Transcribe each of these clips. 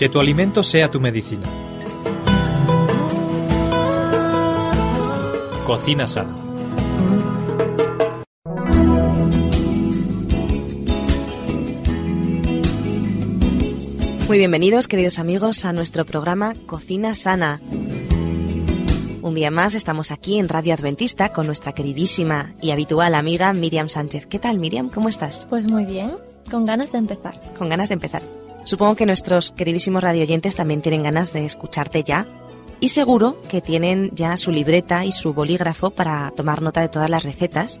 Que tu alimento sea tu medicina. Cocina sana. Muy bienvenidos, queridos amigos, a nuestro programa Cocina Sana. Un día más estamos aquí en Radio Adventista con nuestra queridísima y habitual amiga Miriam Sánchez. ¿Qué tal, Miriam? ¿Cómo estás? Pues muy bien, con ganas de empezar. Con ganas de empezar. Supongo que nuestros queridísimos radioyentes también tienen ganas de escucharte ya. Y seguro que tienen ya su libreta y su bolígrafo para tomar nota de todas las recetas.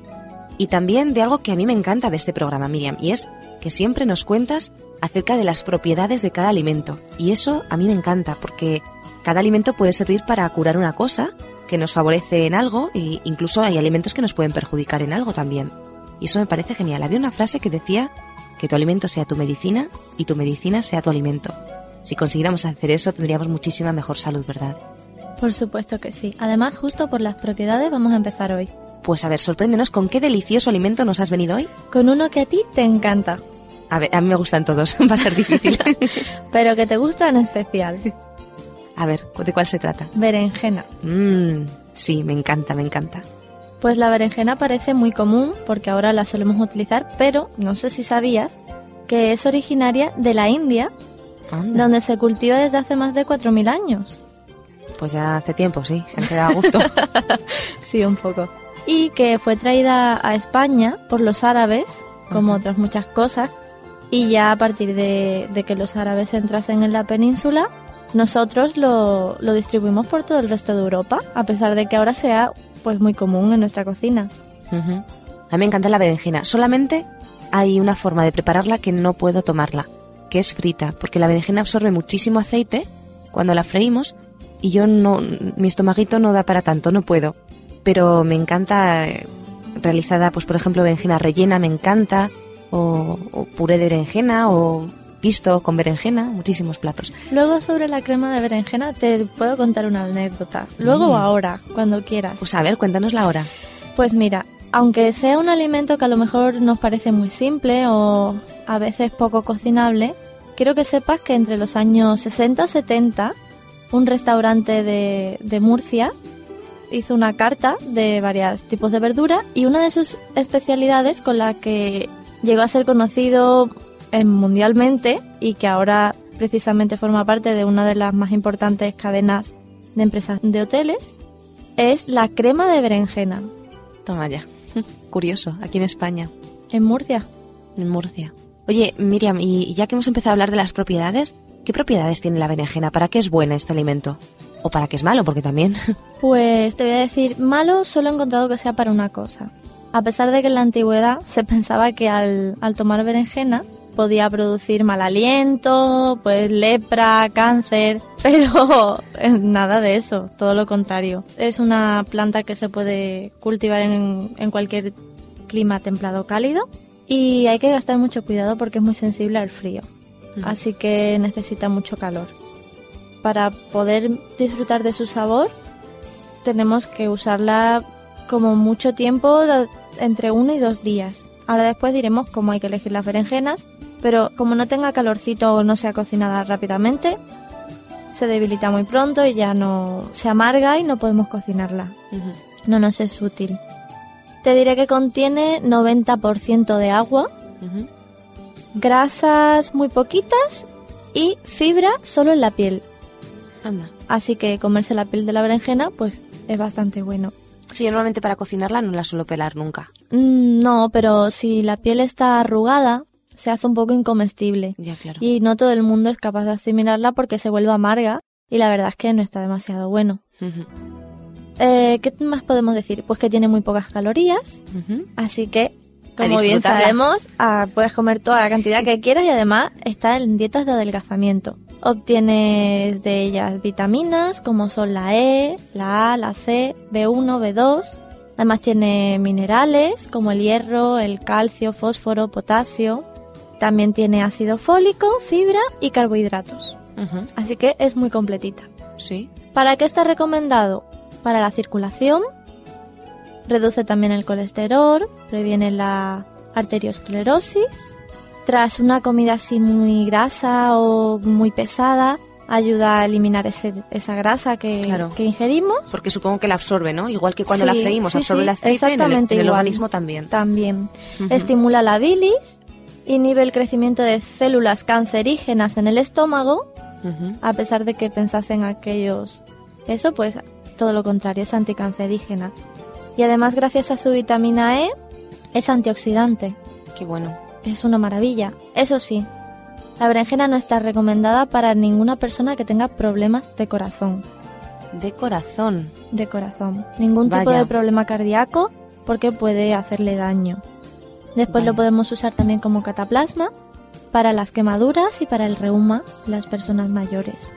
Y también de algo que a mí me encanta de este programa, Miriam, y es que siempre nos cuentas acerca de las propiedades de cada alimento. Y eso a mí me encanta porque cada alimento puede servir para curar una cosa que nos favorece en algo e incluso hay alimentos que nos pueden perjudicar en algo también. Y eso me parece genial. Había una frase que decía que tu alimento sea tu medicina y tu medicina sea tu alimento. Si consiguiéramos hacer eso tendríamos muchísima mejor salud, ¿verdad? Por supuesto que sí. Además, justo por las propiedades vamos a empezar hoy. Pues a ver, sorpréndenos, ¿con qué delicioso alimento nos has venido hoy? Con uno que a ti te encanta. A ver, a mí me gustan todos, va a ser difícil. Pero que te gusta en especial. A ver, ¿de cuál se trata? Berenjena. Mmm, sí, me encanta, me encanta. Pues la berenjena parece muy común porque ahora la solemos utilizar, pero no sé si sabías que es originaria de la India, Anda. donde se cultiva desde hace más de 4.000 años. Pues ya hace tiempo, sí, se han quedado a gusto. Sí, un poco. Y que fue traída a España por los árabes, como otras muchas cosas, y ya a partir de, de que los árabes entrasen en la península, nosotros lo, lo distribuimos por todo el resto de Europa, a pesar de que ahora sea pues muy común en nuestra cocina. A mí me encanta la berenjena. Solamente hay una forma de prepararla que no puedo tomarla, que es frita, porque la berenjena absorbe muchísimo aceite cuando la freímos y yo no, mi estomaguito no da para tanto, no puedo. Pero me encanta eh, realizada, pues por ejemplo, berenjena rellena, me encanta, o, o puré de berenjena, o pisto con berenjena, muchísimos platos. Luego sobre la crema de berenjena te puedo contar una anécdota. Luego Mm. o ahora, cuando quieras. Pues a ver, cuéntanos la hora. Pues mira, aunque sea un alimento que a lo mejor nos parece muy simple o a veces poco cocinable, quiero que sepas que entre los años 60 o 70, un restaurante de, de Murcia hizo una carta de varios tipos de verdura y una de sus especialidades con la que llegó a ser conocido mundialmente y que ahora precisamente forma parte de una de las más importantes cadenas de empresas de hoteles, es la crema de berenjena. Toma ya. Curioso, aquí en España. En Murcia. En Murcia. Oye, Miriam, y ya que hemos empezado a hablar de las propiedades, ¿qué propiedades tiene la berenjena? ¿Para qué es buena este alimento? ¿O para qué es malo? Porque también. Pues te voy a decir, malo solo he encontrado que sea para una cosa. A pesar de que en la antigüedad se pensaba que al, al tomar berenjena podía producir mal aliento, pues lepra, cáncer, pero nada de eso, todo lo contrario. Es una planta que se puede cultivar en, en cualquier clima templado o cálido y hay que gastar mucho cuidado porque es muy sensible al frío. así que necesita mucho calor. Para poder disfrutar de su sabor, tenemos que usarla como mucho tiempo, entre uno y dos días. Ahora después diremos cómo hay que elegir las berenjenas, pero como no tenga calorcito o no sea cocinada rápidamente, se debilita muy pronto y ya no se amarga y no podemos cocinarla. No nos es útil. Te diré que contiene 90% de agua, grasas muy poquitas y fibra solo en la piel. Anda. Así que comerse la piel de la berenjena pues es bastante bueno. Sí, yo normalmente para cocinarla no la suelo pelar nunca. Mm, no, pero si la piel está arrugada, se hace un poco incomestible. Ya, claro. Y no todo el mundo es capaz de asimilarla porque se vuelve amarga y la verdad es que no está demasiado bueno. Eh, ¿Qué más podemos decir? Pues que tiene muy pocas calorías, así que, como bien sabemos, ah, puedes comer toda la cantidad que quieras y además está en dietas de adelgazamiento. Obtienes de ellas vitaminas como son la E, la A, la C, B1, B2. Además tiene minerales como el hierro, el calcio, fósforo, potasio. También tiene ácido fólico, fibra y carbohidratos. Así que es muy completita. Sí. ¿Para qué está recomendado? Para la circulación, reduce también el colesterol, previene la arteriosclerosis tras una comida así muy grasa o muy pesada, ayuda a eliminar ese, esa grasa que, Claro. que ingerimos. Porque supongo que la absorbe, ¿no? Igual que cuando Sí, la freímos sí, absorbe sí, el aceite, en el, en organismo también. También estimula la bilis, inhibe el crecimiento de células cancerígenas en el estómago, a pesar de que pensasen aquellos eso, pues todo lo contrario, es anticancerígena. Y además, gracias a su vitamina E, es antioxidante. Qué bueno. Es una maravilla. Eso sí, la berenjena no está recomendada para ninguna persona que tenga problemas de corazón. De corazón. De corazón. Ningún tipo de problema cardíaco porque puede hacerle daño. Después Vale. lo podemos usar también como cataplasma para las quemaduras y para el reuma de las personas mayores.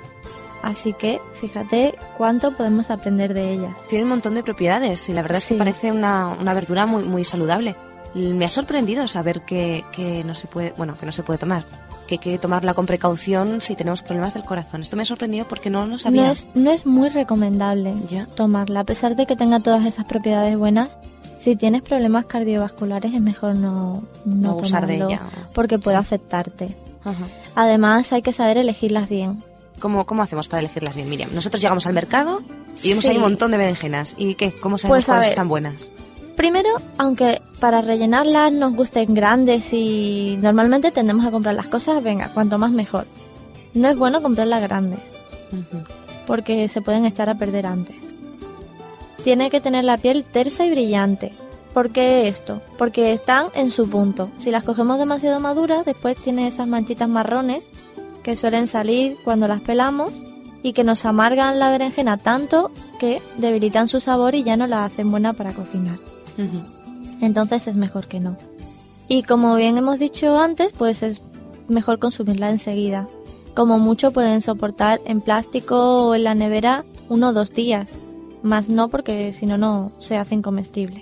Así que fíjate cuánto podemos aprender de ellas. Tiene un montón de propiedades y la verdad es que Sí. parece una, una verdura muy, muy saludable. Me ha sorprendido saber que, que no se puede, bueno, que no se puede tomar. Que hay que tomarla con precaución si tenemos problemas del corazón. Esto me ha sorprendido porque no lo sabía. No es, no es muy recomendable Ya. tomarla, a pesar de que tenga todas esas propiedades buenas. Si tienes problemas cardiovasculares es mejor no, no, No abusar de ella. porque puede Sí. afectarte. Ajá. Además hay que saber elegirlas bien. ¿Cómo, ¿Cómo hacemos para elegirlas bien, Miriam? Nosotros llegamos al mercado y vemos Sí. ahí un montón de berenjenas. ¿Y qué? ¿Cómo sabemos Pues, cuáles ver. están buenas? Primero, aunque para rellenarlas nos gusten grandes y normalmente tendemos a comprar las cosas, venga, cuanto más mejor. No es bueno comprarlas grandes, Ujú. porque se pueden echar a perder antes. Tiene que tener la piel tersa y brillante. ¿Por qué esto? Porque están en su punto. Si las cogemos demasiado maduras, después tiene esas manchitas marrones que suelen salir cuando las pelamos y que nos amargan la berenjena tanto que debilitan su sabor y ya no la hacen buena para cocinar. Entonces es mejor que no. Y como bien hemos dicho antes, pues es mejor consumirla enseguida. Como mucho pueden soportar en plástico o en la nevera uno o dos días. Más no porque si no, no se hace incomestible.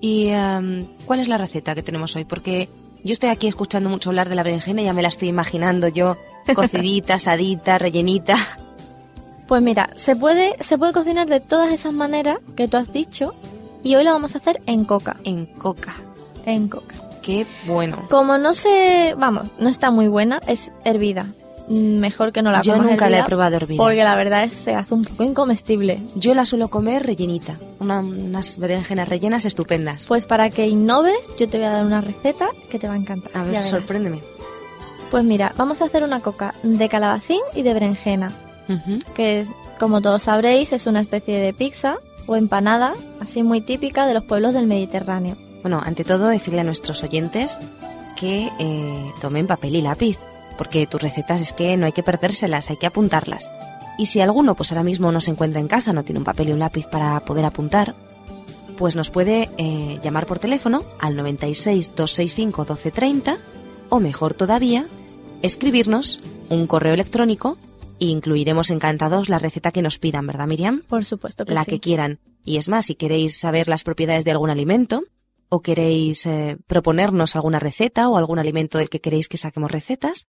¿Y em, cuál es la receta que tenemos hoy? Porque yo estoy aquí escuchando mucho hablar de la berenjena y ya me la estoy imaginando yo cocidita, asadita, rellenita. Pues mira, se puede, se puede cocinar de todas esas maneras que tú has dicho y hoy lo vamos a hacer en coca. En coca. En coca. Qué bueno. Como no se, vamos, no está muy buena, es hervida. Mejor que no la Yo comas nunca la he probado hervida. Porque la verdad es se hace un poco incomestible. Yo la suelo comer rellenita. Una- unas berenjenas rellenas estupendas. Pues para que innoves, yo te voy a dar una receta que te va a encantar. a ver, sorpréndeme. Pues mira, vamos a hacer una coca de calabacín y de berenjena, que es, como todos sabréis, es una especie de pizza o empanada, así muy típica de los pueblos del Mediterráneo. Bueno, ante todo decirle a nuestros oyentes que eh, tomen papel y lápiz, porque tus recetas es que no hay que perdérselas, hay que apuntarlas. Y si alguno pues ahora mismo no se encuentra en casa, no tiene un papel y un lápiz para poder apuntar, pues nos puede eh, llamar por teléfono al 96 265 1230 o mejor todavía, escribirnos un correo electrónico e incluiremos encantados la receta que nos pidan, ¿verdad Miriam? Por supuesto que la sí. que quieran. Y es más, si queréis saber las propiedades de algún alimento o queréis eh, proponernos alguna receta o algún alimento del que queréis que saquemos recetas,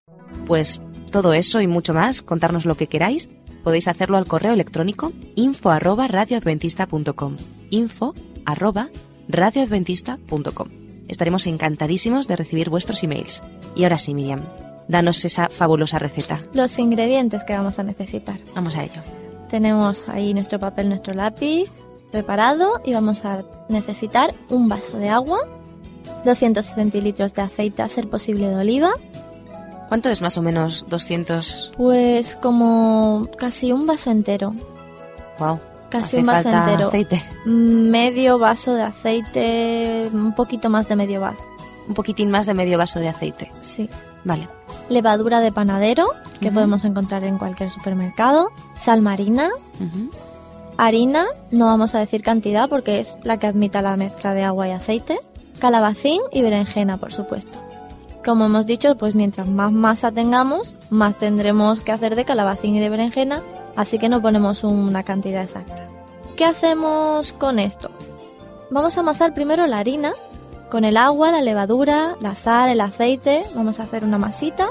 pues todo eso y mucho más, contarnos lo que queráis, podéis hacerlo al correo electrónico info arroba radioadventista.com info arroba radioadventista.com Estaremos encantadísimos de recibir vuestros emails. Y ahora sí, Miriam, danos esa fabulosa receta. Los ingredientes que vamos a necesitar. Vamos a ello. Tenemos ahí nuestro papel, nuestro lápiz preparado y vamos a necesitar un vaso de agua, 200 centilitros de aceite a ser posible de oliva, ¿Cuánto es más o menos 200? pues como casi un vaso entero, Wow. casi Hace un vaso falta entero, aceite. medio vaso de aceite, un poquito más de medio vaso, Un poquitín más de medio vaso de aceite. sí. Vale. Levadura de panadero, que podemos encontrar en cualquier supermercado, sal marina, Ujú. Harina, no vamos a decir cantidad porque es la que admita la mezcla de agua y aceite. Calabacín y berenjena, por supuesto. Como hemos dicho, pues mientras más masa tengamos, más tendremos que hacer de calabacín y de berenjena, así que no ponemos una cantidad exacta. ¿Qué hacemos con esto? Vamos a amasar primero la harina con el agua, la levadura, la sal, el aceite. Vamos a hacer una masita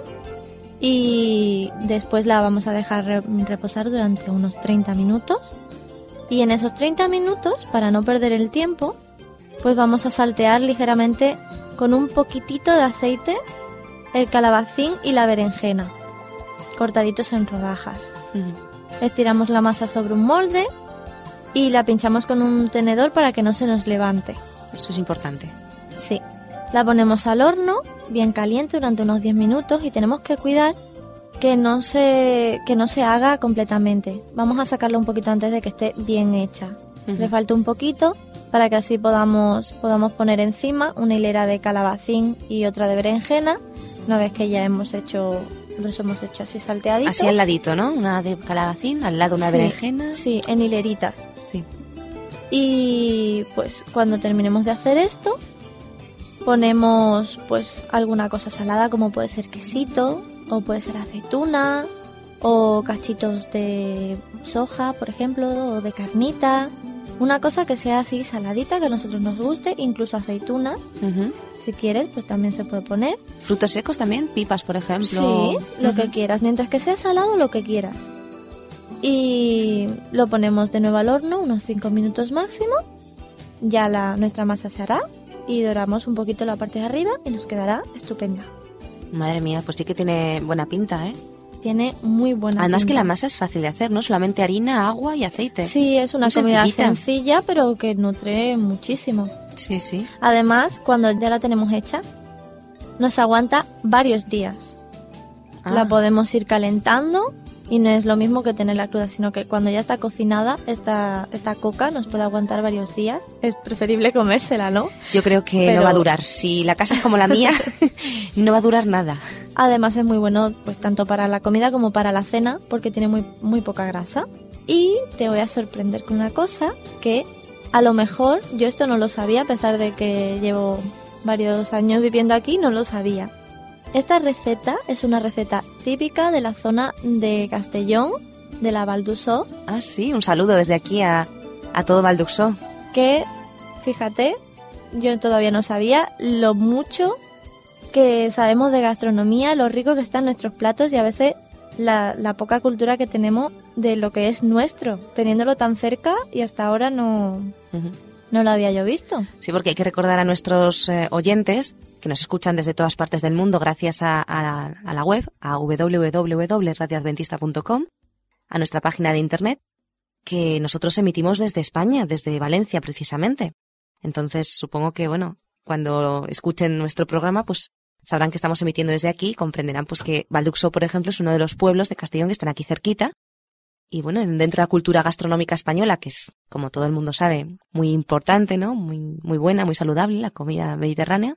y después la vamos a dejar re- reposar durante unos 30 minutos. Y en esos 30 minutos, para no perder el tiempo, pues vamos a saltear ligeramente con un poquitito de aceite el calabacín y la berenjena, cortaditos en rodajas. Estiramos la masa sobre un molde y la pinchamos con un tenedor para que no se nos levante. Eso es importante. Sí. La ponemos al horno, bien caliente durante unos 10 minutos y tenemos que cuidar que no se que no se haga completamente. Vamos a sacarlo un poquito antes de que esté bien hecha. Le falta un poquito para que así podamos podamos poner encima una hilera de calabacín y otra de berenjena una vez que ya hemos hecho los hemos hecho así salteaditos. Así al ladito, ¿no? Una de calabacín, al lado una Sí, berenjena. Sí, en hileritas. Sí. Y pues cuando terminemos de hacer esto, ponemos pues alguna cosa salada como puede ser quesito o puede ser aceituna o cachitos de soja, por ejemplo, o de carnita. Una cosa que sea así saladita, que a nosotros nos guste, incluso aceituna. Si quieres, pues también se puede poner. Frutos secos también, pipas, por ejemplo. Sí, lo que quieras, mientras que sea salado, lo que quieras. Y lo ponemos de nuevo al horno, unos 5 minutos máximo. Ya la, nuestra masa se hará y doramos un poquito la parte de arriba y nos quedará estupenda. Madre mía, pues sí que tiene buena pinta, ¿eh? Tiene muy buena Además que la masa es fácil de hacer, ¿no? Solamente harina, agua y aceite. Sí, es una Muy comida sencillita. sencilla, pero que nutre muchísimo. Sí, sí. Además, cuando ya la tenemos hecha, nos aguanta varios días. Ah, La podemos ir calentando y no es lo mismo que tenerla cruda, sino que cuando ya está cocinada, esta, esta coca nos puede aguantar varios días. Es preferible comérsela, ¿no? Yo creo que Pero- no va a durar. Si la casa es como la mía, no va a durar nada. Además es muy bueno pues tanto para la comida como para la cena porque tiene muy, muy poca grasa. Y te voy a sorprender con una cosa que a lo mejor yo esto no lo sabía a pesar de que llevo varios años viviendo aquí, no lo sabía. Esta receta es una receta típica de la zona de Castellón, de la Val d'Ussó, Ah, sí, un saludo desde aquí a, a todo Valduxó. que, fíjate, yo todavía no sabía lo mucho que sabemos de gastronomía, lo rico que están nuestros platos y a veces la, la poca cultura que tenemos de lo que es nuestro, teniéndolo tan cerca y hasta ahora no. No lo había yo visto. Sí, porque hay que recordar a nuestros eh, oyentes que nos escuchan desde todas partes del mundo gracias a, a- la web, a www.radioadventista.com, a nuestra página de internet, que nosotros emitimos desde España, desde Valencia precisamente. Entonces, supongo que, bueno, cuando escuchen nuestro programa, pues sabrán que estamos emitiendo desde aquí y comprenderán pues que Valduxo, por ejemplo, es uno de los pueblos de Castellón que están aquí cerquita. Y bueno, dentro de la cultura gastronómica española, que es, como todo el mundo sabe, muy importante, ¿no? Muy, muy buena, muy saludable, la comida mediterránea,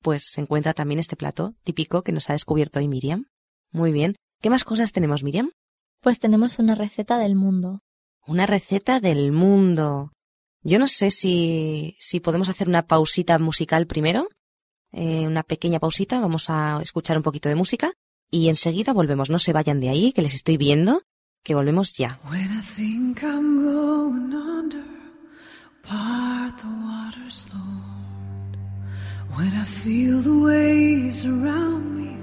pues se encuentra también este plato típico que nos ha descubierto hoy Miriam. Muy bien. ¿Qué más cosas tenemos, Miriam? Pues tenemos una receta del mundo. Una receta del mundo. Yo no sé si, si podemos hacer una pausita musical primero. Eh, una pequeña pausita. Vamos a escuchar un poquito de música. Y enseguida volvemos. No se vayan de ahí, que les estoy viendo. When I think I'm going under, part the waters Lord. When I feel the waves around me,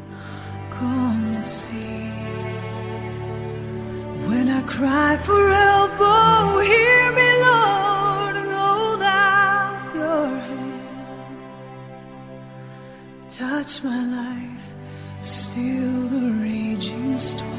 calm the sea. When I cry for help, oh, hear me, Lord, and hold out your hand. Touch my life, still the raging storm.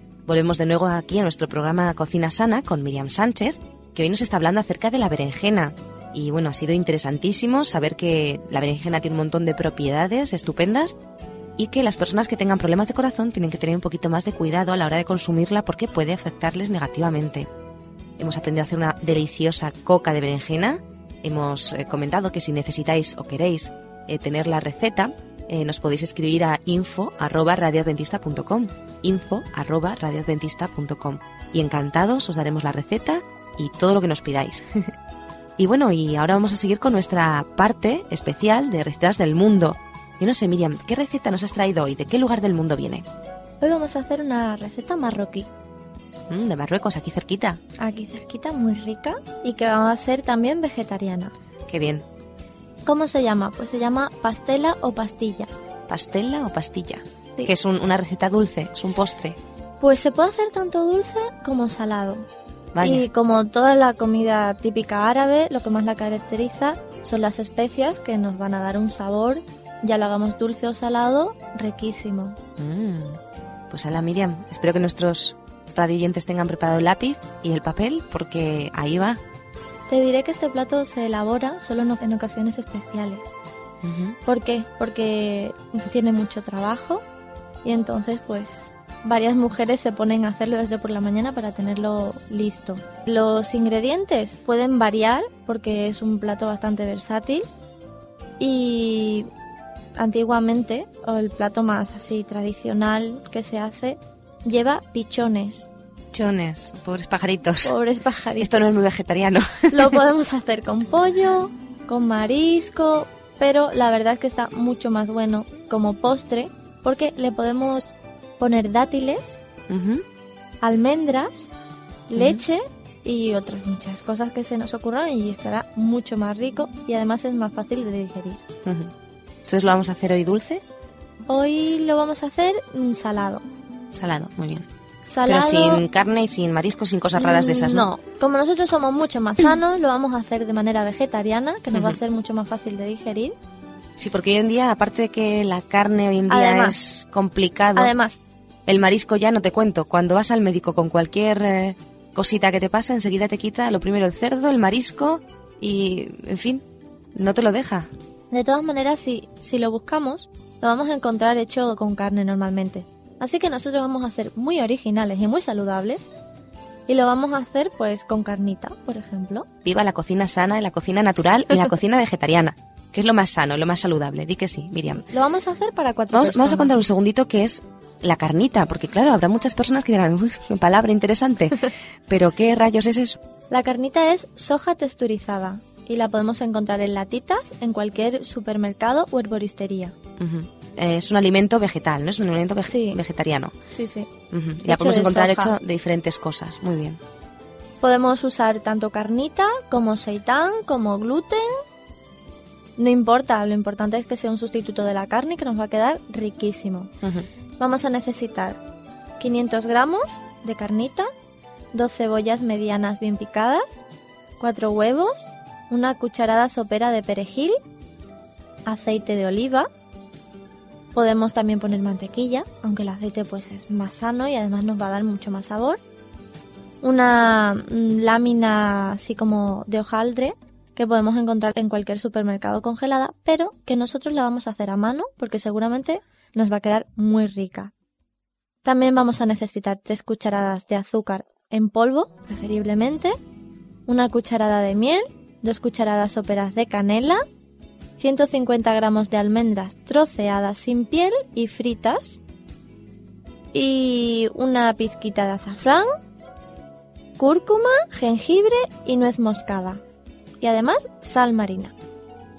volvemos de nuevo aquí a nuestro programa Cocina Sana con Miriam Sánchez, que hoy nos está hablando acerca de la berenjena. Y bueno, ha sido interesantísimo saber que la berenjena tiene un montón de propiedades estupendas y que las personas que tengan problemas de corazón tienen que tener un poquito más de cuidado a la hora de consumirla porque puede afectarles negativamente. Hemos aprendido a hacer una deliciosa coca de berenjena. Hemos eh, comentado que si necesitáis o queréis eh, tener la receta, eh, nos podéis escribir a info arroba radioadventista.com info arroba radioadventista.com y encantados os daremos la receta y todo lo que nos pidáis. y bueno, y ahora vamos a seguir con nuestra parte especial de recetas del mundo. Yo no sé, Miriam, ¿qué receta nos has traído hoy? ¿De qué lugar del mundo viene? Hoy vamos a hacer una receta marroquí. Mm, de Marruecos, aquí cerquita. Aquí cerquita, muy rica y que va a ser también vegetariana. Qué bien. ¿Cómo se llama? Pues se llama pastela o pastilla. ¿Pastela o pastilla? Sí. Que es un- una receta dulce, es un postre. Pues se puede hacer tanto dulce como salado. Vaya. Y como toda la comida típica árabe, lo que más la caracteriza son las especias que nos van a dar un sabor, ya lo hagamos dulce o salado, riquísimo. Mm. Pues hola Miriam, espero que nuestros radioyentes tengan preparado el lápiz y el papel porque ahí va. Te diré que este plato se elabora solo en, ocasiones especiales. ¿Por qué? Porque tiene mucho trabajo y entonces pues varias mujeres se ponen a hacerlo desde por la mañana para tenerlo listo. Los ingredientes pueden variar porque es un plato bastante versátil y antiguamente o el plato más así tradicional que se hace lleva pichones, Chones, pobres pajaritos. pobres pajaritos. Esto no es muy vegetariano. Lo podemos hacer con pollo, con marisco, pero la verdad es que está mucho más bueno como postre porque le podemos poner dátiles, almendras, leche y otras muchas cosas que se nos ocurran y estará mucho más rico y además es más fácil de digerir. Ujú. Entonces lo vamos a hacer hoy dulce, Hoy lo vamos a hacer mm, salado. salado, muy bien. Salado Pero sin carne y sin mariscos, sin cosas raras de esas, ¿no? No, como nosotros somos mucho más sanos, lo vamos a hacer de manera vegetariana, que nos va a ser mucho más fácil de digerir. Sí, porque hoy en día, aparte de que la carne hoy en día Además- es complicado, Además, el marisco ya no te cuento. Cuando vas al médico con cualquier eh, cosita que te pasa, enseguida te quita lo primero el cerdo, el marisco y, en fin, no te lo deja. De todas maneras, si, si lo buscamos, lo vamos a encontrar hecho con carne normalmente. Así que nosotros vamos a ser muy originales y muy saludables. Y lo vamos a hacer pues con carnita, por ejemplo. Viva la cocina sana, la cocina natural y la cocina vegetariana. Que es lo más sano, lo más saludable. Di que sí, Miriam. Lo vamos a hacer para cuatro Vamos, personas. vamos a contar un segundito qué es la carnita, porque claro, habrá muchas personas que dirán, uy, qué palabra interesante. Pero ¿qué rayos es eso? La carnita es soja texturizada y la podemos encontrar en latitas en cualquier supermercado o herboristería. Ujú. Eh, es un alimento vegetal, ¿no? Es un alimento vege- Sí. vegetariano. Sí, sí. Y la podemos de encontrar soja. hecho de diferentes cosas. Muy bien. Podemos usar tanto carnita como seitán, como gluten. No importa, lo importante es que sea un sustituto de la carne que nos va a quedar riquísimo. Vamos a necesitar 500 gramos de carnita, dos cebollas medianas bien picadas, cuatro huevos, una cucharada sopera de perejil, aceite de oliva. Podemos también poner mantequilla, aunque el aceite pues es más sano y además nos va a dar mucho más sabor. Una mm, lámina así como de hojaldre que podemos encontrar en cualquier supermercado congelada, pero que nosotros la vamos a hacer a mano porque seguramente nos va a quedar muy rica. También vamos a necesitar 3 cucharadas de azúcar en polvo, preferiblemente, una cucharada de miel, 2 cucharadas soperas de canela, 150 gramos de almendras troceadas sin piel y fritas, y una pizquita de azafrán, cúrcuma, jengibre y nuez moscada. Y además sal marina.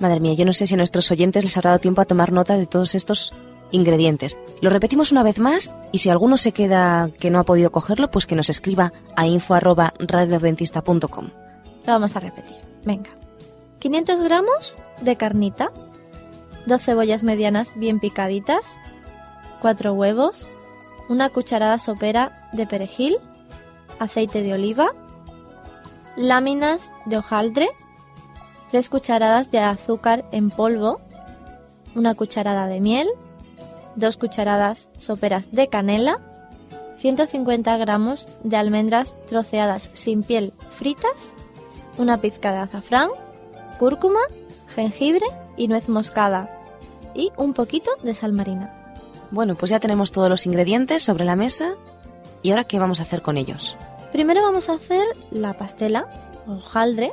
Madre mía, yo no sé si a nuestros oyentes les habrá dado tiempo a tomar nota de todos estos ingredientes. Lo repetimos una vez más y si alguno se queda que no ha podido cogerlo, pues que nos escriba a info@radioadventista.com. Lo vamos a repetir. Venga. 500 gramos de carnita, dos cebollas medianas bien picaditas, cuatro huevos, una cucharada sopera de perejil, aceite de oliva, láminas de hojaldre, tres cucharadas de azúcar en polvo, una cucharada de miel, dos cucharadas soperas de canela, 150 gramos de almendras troceadas sin piel fritas, una pizca de azafrán, cúrcuma, jengibre y nuez moscada y un poquito de sal marina. Bueno, pues ya tenemos todos los ingredientes sobre la mesa. ¿Y ahora qué vamos a hacer con ellos? Primero vamos a hacer la pastela o hojaldre,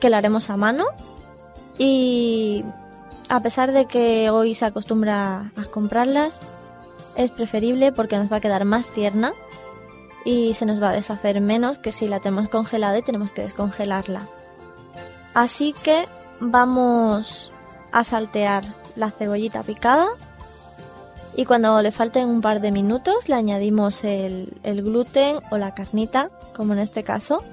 que la haremos a mano. Y a pesar de que hoy se acostumbra a comprarlas, es preferible porque nos va a quedar más tierna y se nos va a deshacer menos que si la tenemos congelada y tenemos que descongelarla. Así que vamos a saltear la cebollita picada y cuando le falten un par de minutos le añadimos el, el gluten o la carnita, como en este caso.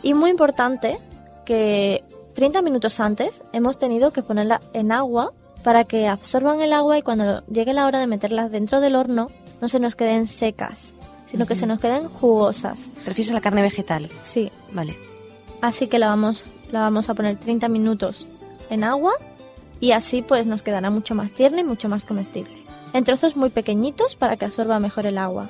Y muy importante que 30 minutos antes hemos tenido que ponerla en agua para que absorban el agua y cuando llegue la hora de meterlas dentro del horno no se nos queden secas, sino que se nos queden jugosas. ¿Te refieres a la carne vegetal? Sí, Vale. Así que la vamos, la vamos a poner 30 minutos en agua y así pues nos quedará mucho más tierna y mucho más comestible. En trozos muy pequeñitos para que absorba mejor el agua.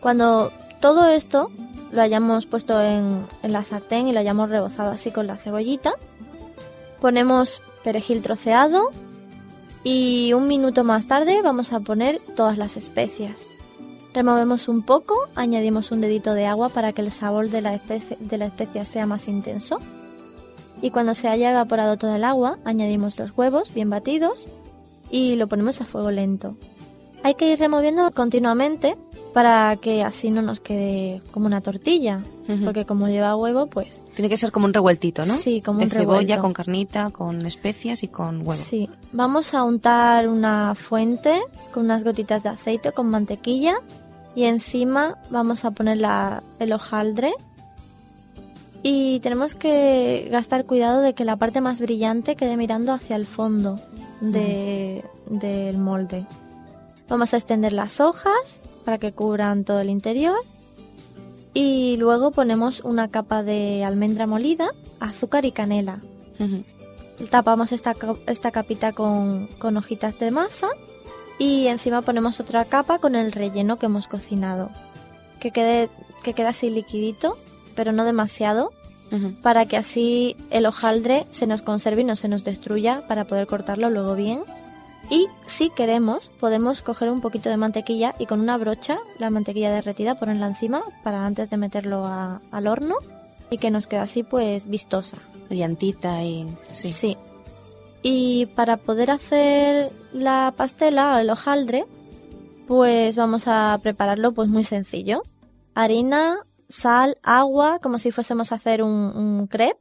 Cuando todo esto lo hayamos puesto en, en la sartén y lo hayamos rebozado así con la cebollita, ponemos perejil troceado y un minuto más tarde vamos a poner todas las especias. Removemos un poco, añadimos un dedito de agua para que el sabor de la, especie, de la especia sea más intenso. Y cuando se haya evaporado todo el agua, añadimos los huevos bien batidos y lo ponemos a fuego lento. Hay que ir removiendo continuamente para que así no nos quede como una tortilla, porque como lleva huevo, pues Tiene que ser como un revueltito, ¿no? Sí, como de un cebolla revuelto. con carnita, con especias y con huevo. Sí, vamos a untar una fuente con unas gotitas de aceite con mantequilla y encima vamos a poner la- el hojaldre. Y tenemos que gastar cuidado de que la parte más brillante quede mirando hacia el fondo de- del molde. Vamos a extender las hojas para que cubran todo el interior. Y luego ponemos una capa de almendra molida, azúcar y canela. Tapamos esta, esta capita con, con hojitas de masa y encima ponemos otra capa con el relleno que hemos cocinado. Que quede, que quede así liquidito, pero no demasiado, para que así el hojaldre se nos conserve y no se nos destruya para poder cortarlo luego bien. Y si queremos, podemos coger un poquito de mantequilla y con una brocha, la mantequilla derretida, ponerla encima para antes de meterlo a- al horno y que nos quede así pues vistosa. Brillantita y... Sí. Sí. Y para poder hacer la pastela o el hojaldre, pues vamos a prepararlo pues muy sencillo. Harina, sal, agua, como si fuésemos a hacer un, un crepe.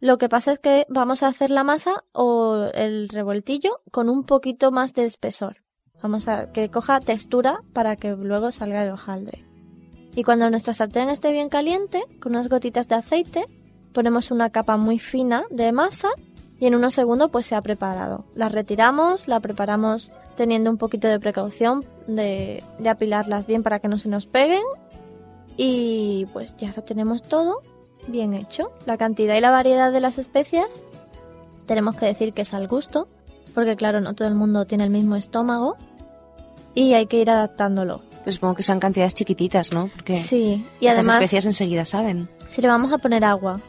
Lo que pasa es que vamos a hacer la masa o el revueltillo con un poquito más de espesor. Vamos a que coja textura para que luego salga el hojaldre. Y cuando nuestra sartén esté bien caliente, con unas gotitas de aceite, ponemos una capa muy fina de masa y en unos segundos pues se ha preparado. La retiramos, la preparamos teniendo un poquito de precaución de, de apilarlas bien para que no se nos peguen y pues ya lo tenemos todo bien hecho. La cantidad y la variedad de las especias tenemos que decir que es al gusto, porque claro, no todo el mundo tiene el mismo estómago y hay que ir adaptándolo. Pues supongo que son cantidades chiquititas, ¿no? Porque Sí, y estas además especias enseguida saben. si le vamos a poner agua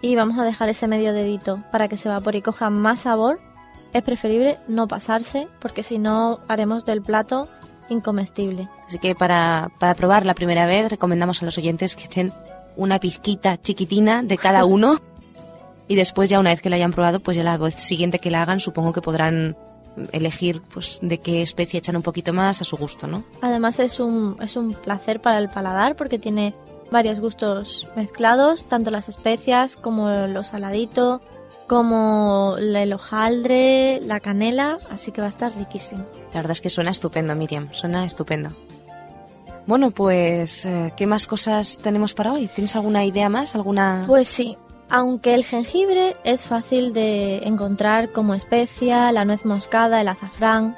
Y vamos a dejar ese medio dedito para que se evapore y coja más sabor, es preferible no pasarse, porque si no haremos del plato incomestible. Así que para, para probar la primera vez recomendamos a los oyentes que echen una pizquita chiquitina de cada uno y después ya una vez que la hayan probado, pues ya la vez siguiente que la hagan supongo que podrán elegir pues de qué especie echan un poquito más a su gusto, ¿no? Además es un, es un placer para el paladar porque tiene varios gustos mezclados, tanto las especias como lo saladito como el hojaldre, la canela, así que va a estar riquísimo. La verdad es que suena estupendo, Miriam, suena estupendo. Bueno, pues, eh, ¿qué más cosas tenemos para hoy? ¿Tienes alguna idea más? ¿Alguna...? Pues sí, aunque el jengibre es fácil de encontrar como especia, la nuez moscada, el azafrán,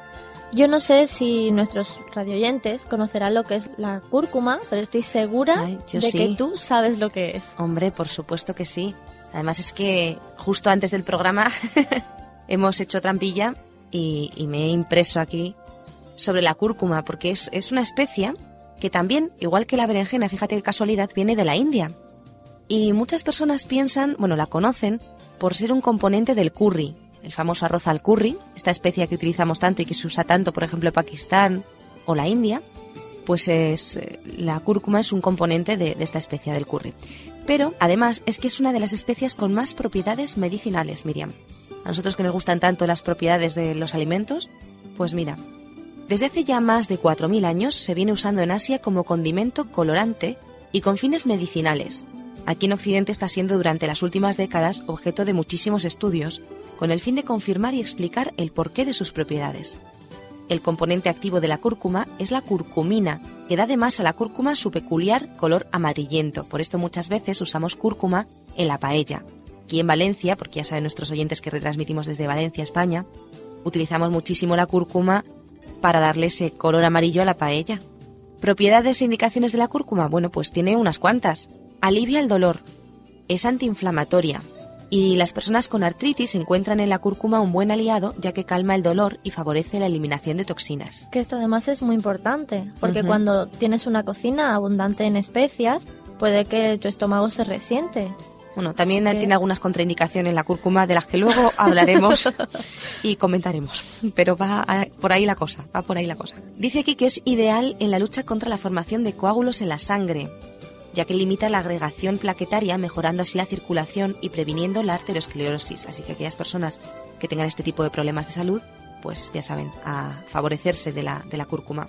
yo no sé si nuestros radioyentes conocerán lo que es la cúrcuma, pero estoy segura Ay, de sí. que tú sabes lo que es. Hombre, por supuesto que sí. Además es que justo antes del programa hemos hecho trampilla y, y me he impreso aquí sobre la cúrcuma, porque es, es una especia que también, igual que la berenjena, fíjate qué casualidad, viene de la India. Y muchas personas piensan, bueno, la conocen por ser un componente del curry, el famoso arroz al curry, esta especia que utilizamos tanto y que se usa tanto, por ejemplo, en Pakistán o la India, pues es, eh, la cúrcuma es un componente de, de esta especia del curry. Pero además es que es una de las especias con más propiedades medicinales, Miriam. A nosotros que nos gustan tanto las propiedades de los alimentos, pues mira, desde hace ya más de 4.000 años se viene usando en Asia como condimento colorante y con fines medicinales. Aquí en Occidente está siendo durante las últimas décadas objeto de muchísimos estudios con el fin de confirmar y explicar el porqué de sus propiedades. El componente activo de la cúrcuma es la curcumina, que da además a la cúrcuma su peculiar color amarillento. Por esto muchas veces usamos cúrcuma en la paella. Aquí en Valencia, porque ya saben nuestros oyentes que retransmitimos desde Valencia, España, utilizamos muchísimo la cúrcuma para darle ese color amarillo a la paella. ¿Propiedades e indicaciones de la cúrcuma? Bueno, pues tiene unas cuantas. Alivia el dolor, es antiinflamatoria y las personas con artritis encuentran en la cúrcuma un buen aliado ya que calma el dolor y favorece la eliminación de toxinas. Que esto además es muy importante, porque cuando tienes una cocina abundante en especias, puede que tu estómago se resiente. Bueno, también que- tiene algunas contraindicaciones la cúrcuma de las que luego hablaremos y comentaremos. Pero va a- por ahí la cosa, va por ahí la cosa. Dice aquí que es ideal en la lucha contra la formación de coágulos en la sangre, ya que limita la agregación plaquetaria, mejorando así la circulación y previniendo la arteriosclerosis. Así que aquellas personas que tengan este tipo de problemas de salud, pues ya saben, a favorecerse de la, de la cúrcuma.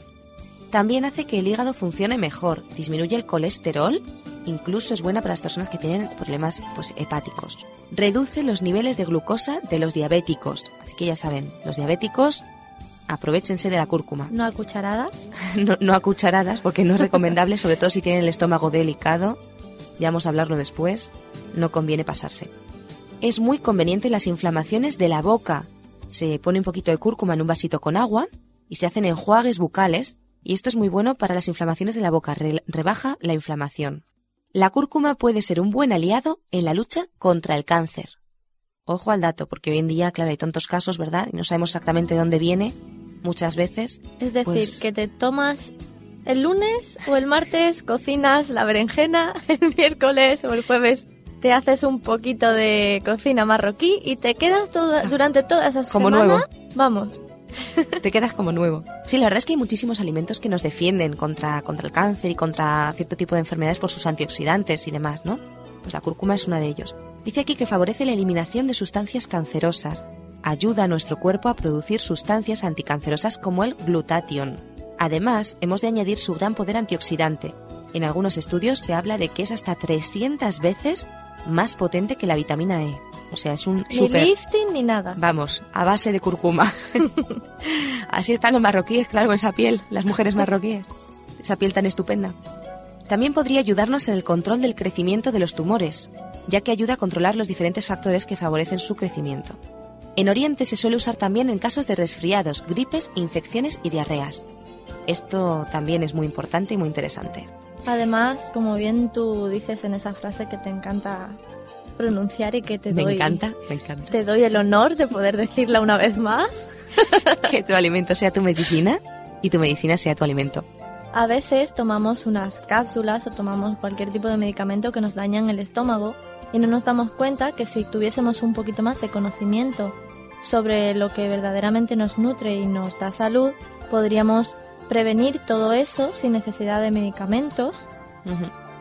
También hace que el hígado funcione mejor, disminuye el colesterol, incluso es buena para las personas que tienen problemas pues, hepáticos. Reduce los niveles de glucosa de los diabéticos. Así que ya saben, los diabéticos aprovechense de la cúrcuma. No a cucharadas. No, no a cucharadas, porque no es recomendable, sobre todo si tienen el estómago delicado. Ya vamos a hablarlo después. No conviene pasarse. Es muy conveniente en las inflamaciones de la boca. Se pone un poquito de cúrcuma en un vasito con agua y se hacen enjuagues bucales. Y esto es muy bueno para las inflamaciones de la boca, re- rebaja la inflamación. La cúrcuma puede ser un buen aliado en la lucha contra el cáncer. Ojo al dato, porque hoy en día, claro, hay tantos casos, ¿verdad? Y no sabemos exactamente de dónde viene muchas veces. Es decir, Pues- que te tomas el lunes o el martes, cocinas la berenjena, el miércoles o el jueves te haces un poquito de cocina marroquí y te quedas toda- durante toda esa Como semana. nuevo. Vamos, Te quedas como nuevo. Sí, la verdad es que hay muchísimos alimentos que nos defienden contra, contra el cáncer y contra cierto tipo de enfermedades por sus antioxidantes y demás, ¿no? Pues la cúrcuma es una de ellos. Dice aquí que favorece la eliminación de sustancias cancerosas. Ayuda a nuestro cuerpo a producir sustancias anticancerosas como el glutatión. Además, hemos de añadir su gran poder antioxidante. En algunos estudios se habla de que es hasta 300 veces más potente que la vitamina E. O sea, es un ni súper... lifting ni nada. Vamos, a base de curcuma. Así están los marroquíes, claro, con esa piel, las mujeres marroquíes. Esa piel tan estupenda. También podría ayudarnos en el control del crecimiento de los tumores, ya que ayuda a controlar los diferentes factores que favorecen su crecimiento. En Oriente se suele usar también en casos de resfriados, gripes, infecciones y diarreas. Esto también es muy importante y muy interesante. Además, como bien tú dices en esa frase que te encanta pronunciar y que te Me doy, encanta, me encanta. te doy el honor de poder decirla una vez más. Que tu alimento sea tu medicina y tu medicina sea tu alimento. A veces tomamos unas cápsulas o tomamos cualquier tipo de medicamento que nos dañan el estómago y no nos damos cuenta que si tuviésemos un poquito más de conocimiento sobre lo que verdaderamente nos nutre y nos da salud, podríamos prevenir todo eso sin necesidad de medicamentos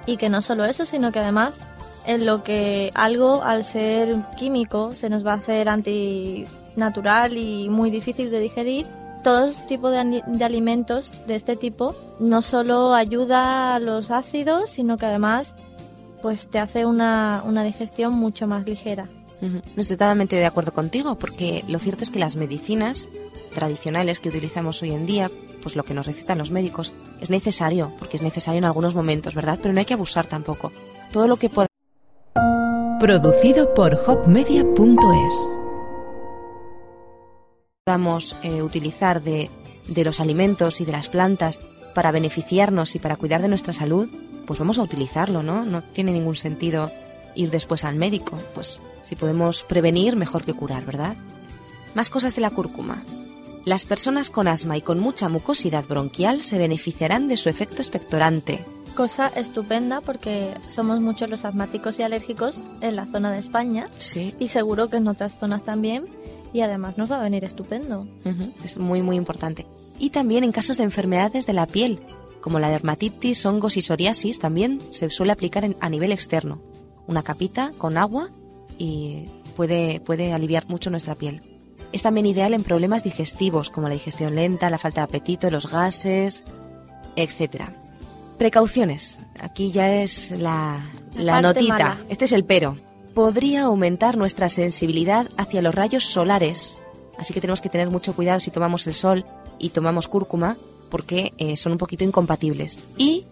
y que no solo eso, sino que además en lo que algo al ser químico se nos va a hacer antinatural y muy difícil de digerir, todo tipo de alimentos de este tipo no solo ayuda a los ácidos, sino que además pues te hace una, una digestión mucho más ligera. No estoy totalmente de acuerdo contigo, porque lo cierto es que las medicinas tradicionales que utilizamos hoy en día, pues lo que nos recetan los médicos, es necesario, porque es necesario en algunos momentos, ¿verdad? Pero no hay que abusar tampoco. Todo lo que podamos Producido por hopmedia.es. eh, utilizar de, de los alimentos y de las plantas para beneficiarnos y para cuidar de nuestra salud, pues vamos a utilizarlo, ¿no? No tiene ningún sentido ir después al médico. Pues si podemos prevenir, mejor que curar, ¿verdad? Más cosas de la cúrcuma. Las personas con asma y con mucha mucosidad bronquial se beneficiarán de su efecto expectorante. Cosa estupenda porque somos muchos los asmáticos y alérgicos en la zona de España Sí. y seguro que en otras zonas también y además nos va a venir estupendo. Es muy, muy importante. Y también en casos de enfermedades de la piel, como la dermatitis, hongos y psoriasis, también se suele aplicar en- a nivel externo. Una capita con agua y puede, puede aliviar mucho nuestra piel. Es también ideal en problemas digestivos, como la digestión lenta, la falta de apetito, los gases, etc. Precauciones. Aquí ya es la, la notita. mala. Este es el pero. Podría aumentar nuestra sensibilidad hacia los rayos solares. Así que tenemos que tener mucho cuidado si tomamos el sol y tomamos cúrcuma, porque eh, son un poquito incompatibles. Y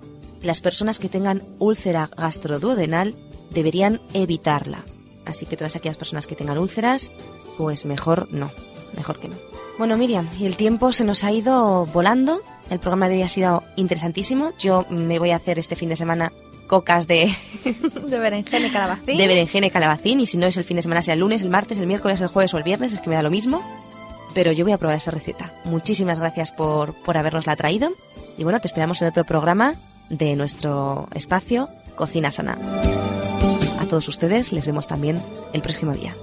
las personas que tengan úlcera gastroduodenal deberían evitarla. Así que todas aquellas personas que tengan úlceras, pues mejor no, mejor que no. Bueno, Miriam, y el tiempo se nos ha ido volando. El programa de hoy ha sido interesantísimo. Yo me voy a hacer este fin de semana cocas de, de berenjena y calabacín. de berenjena y calabacín. Y si no es el fin de semana, sea el lunes, el martes, el miércoles, el jueves o el viernes, es que me da lo mismo. Pero yo voy a probar esa receta. Muchísimas gracias por, por habernosla traído. Y bueno, te esperamos en otro programa de nuestro espacio Cocina Sana. Todos ustedes les vemos también el próximo día.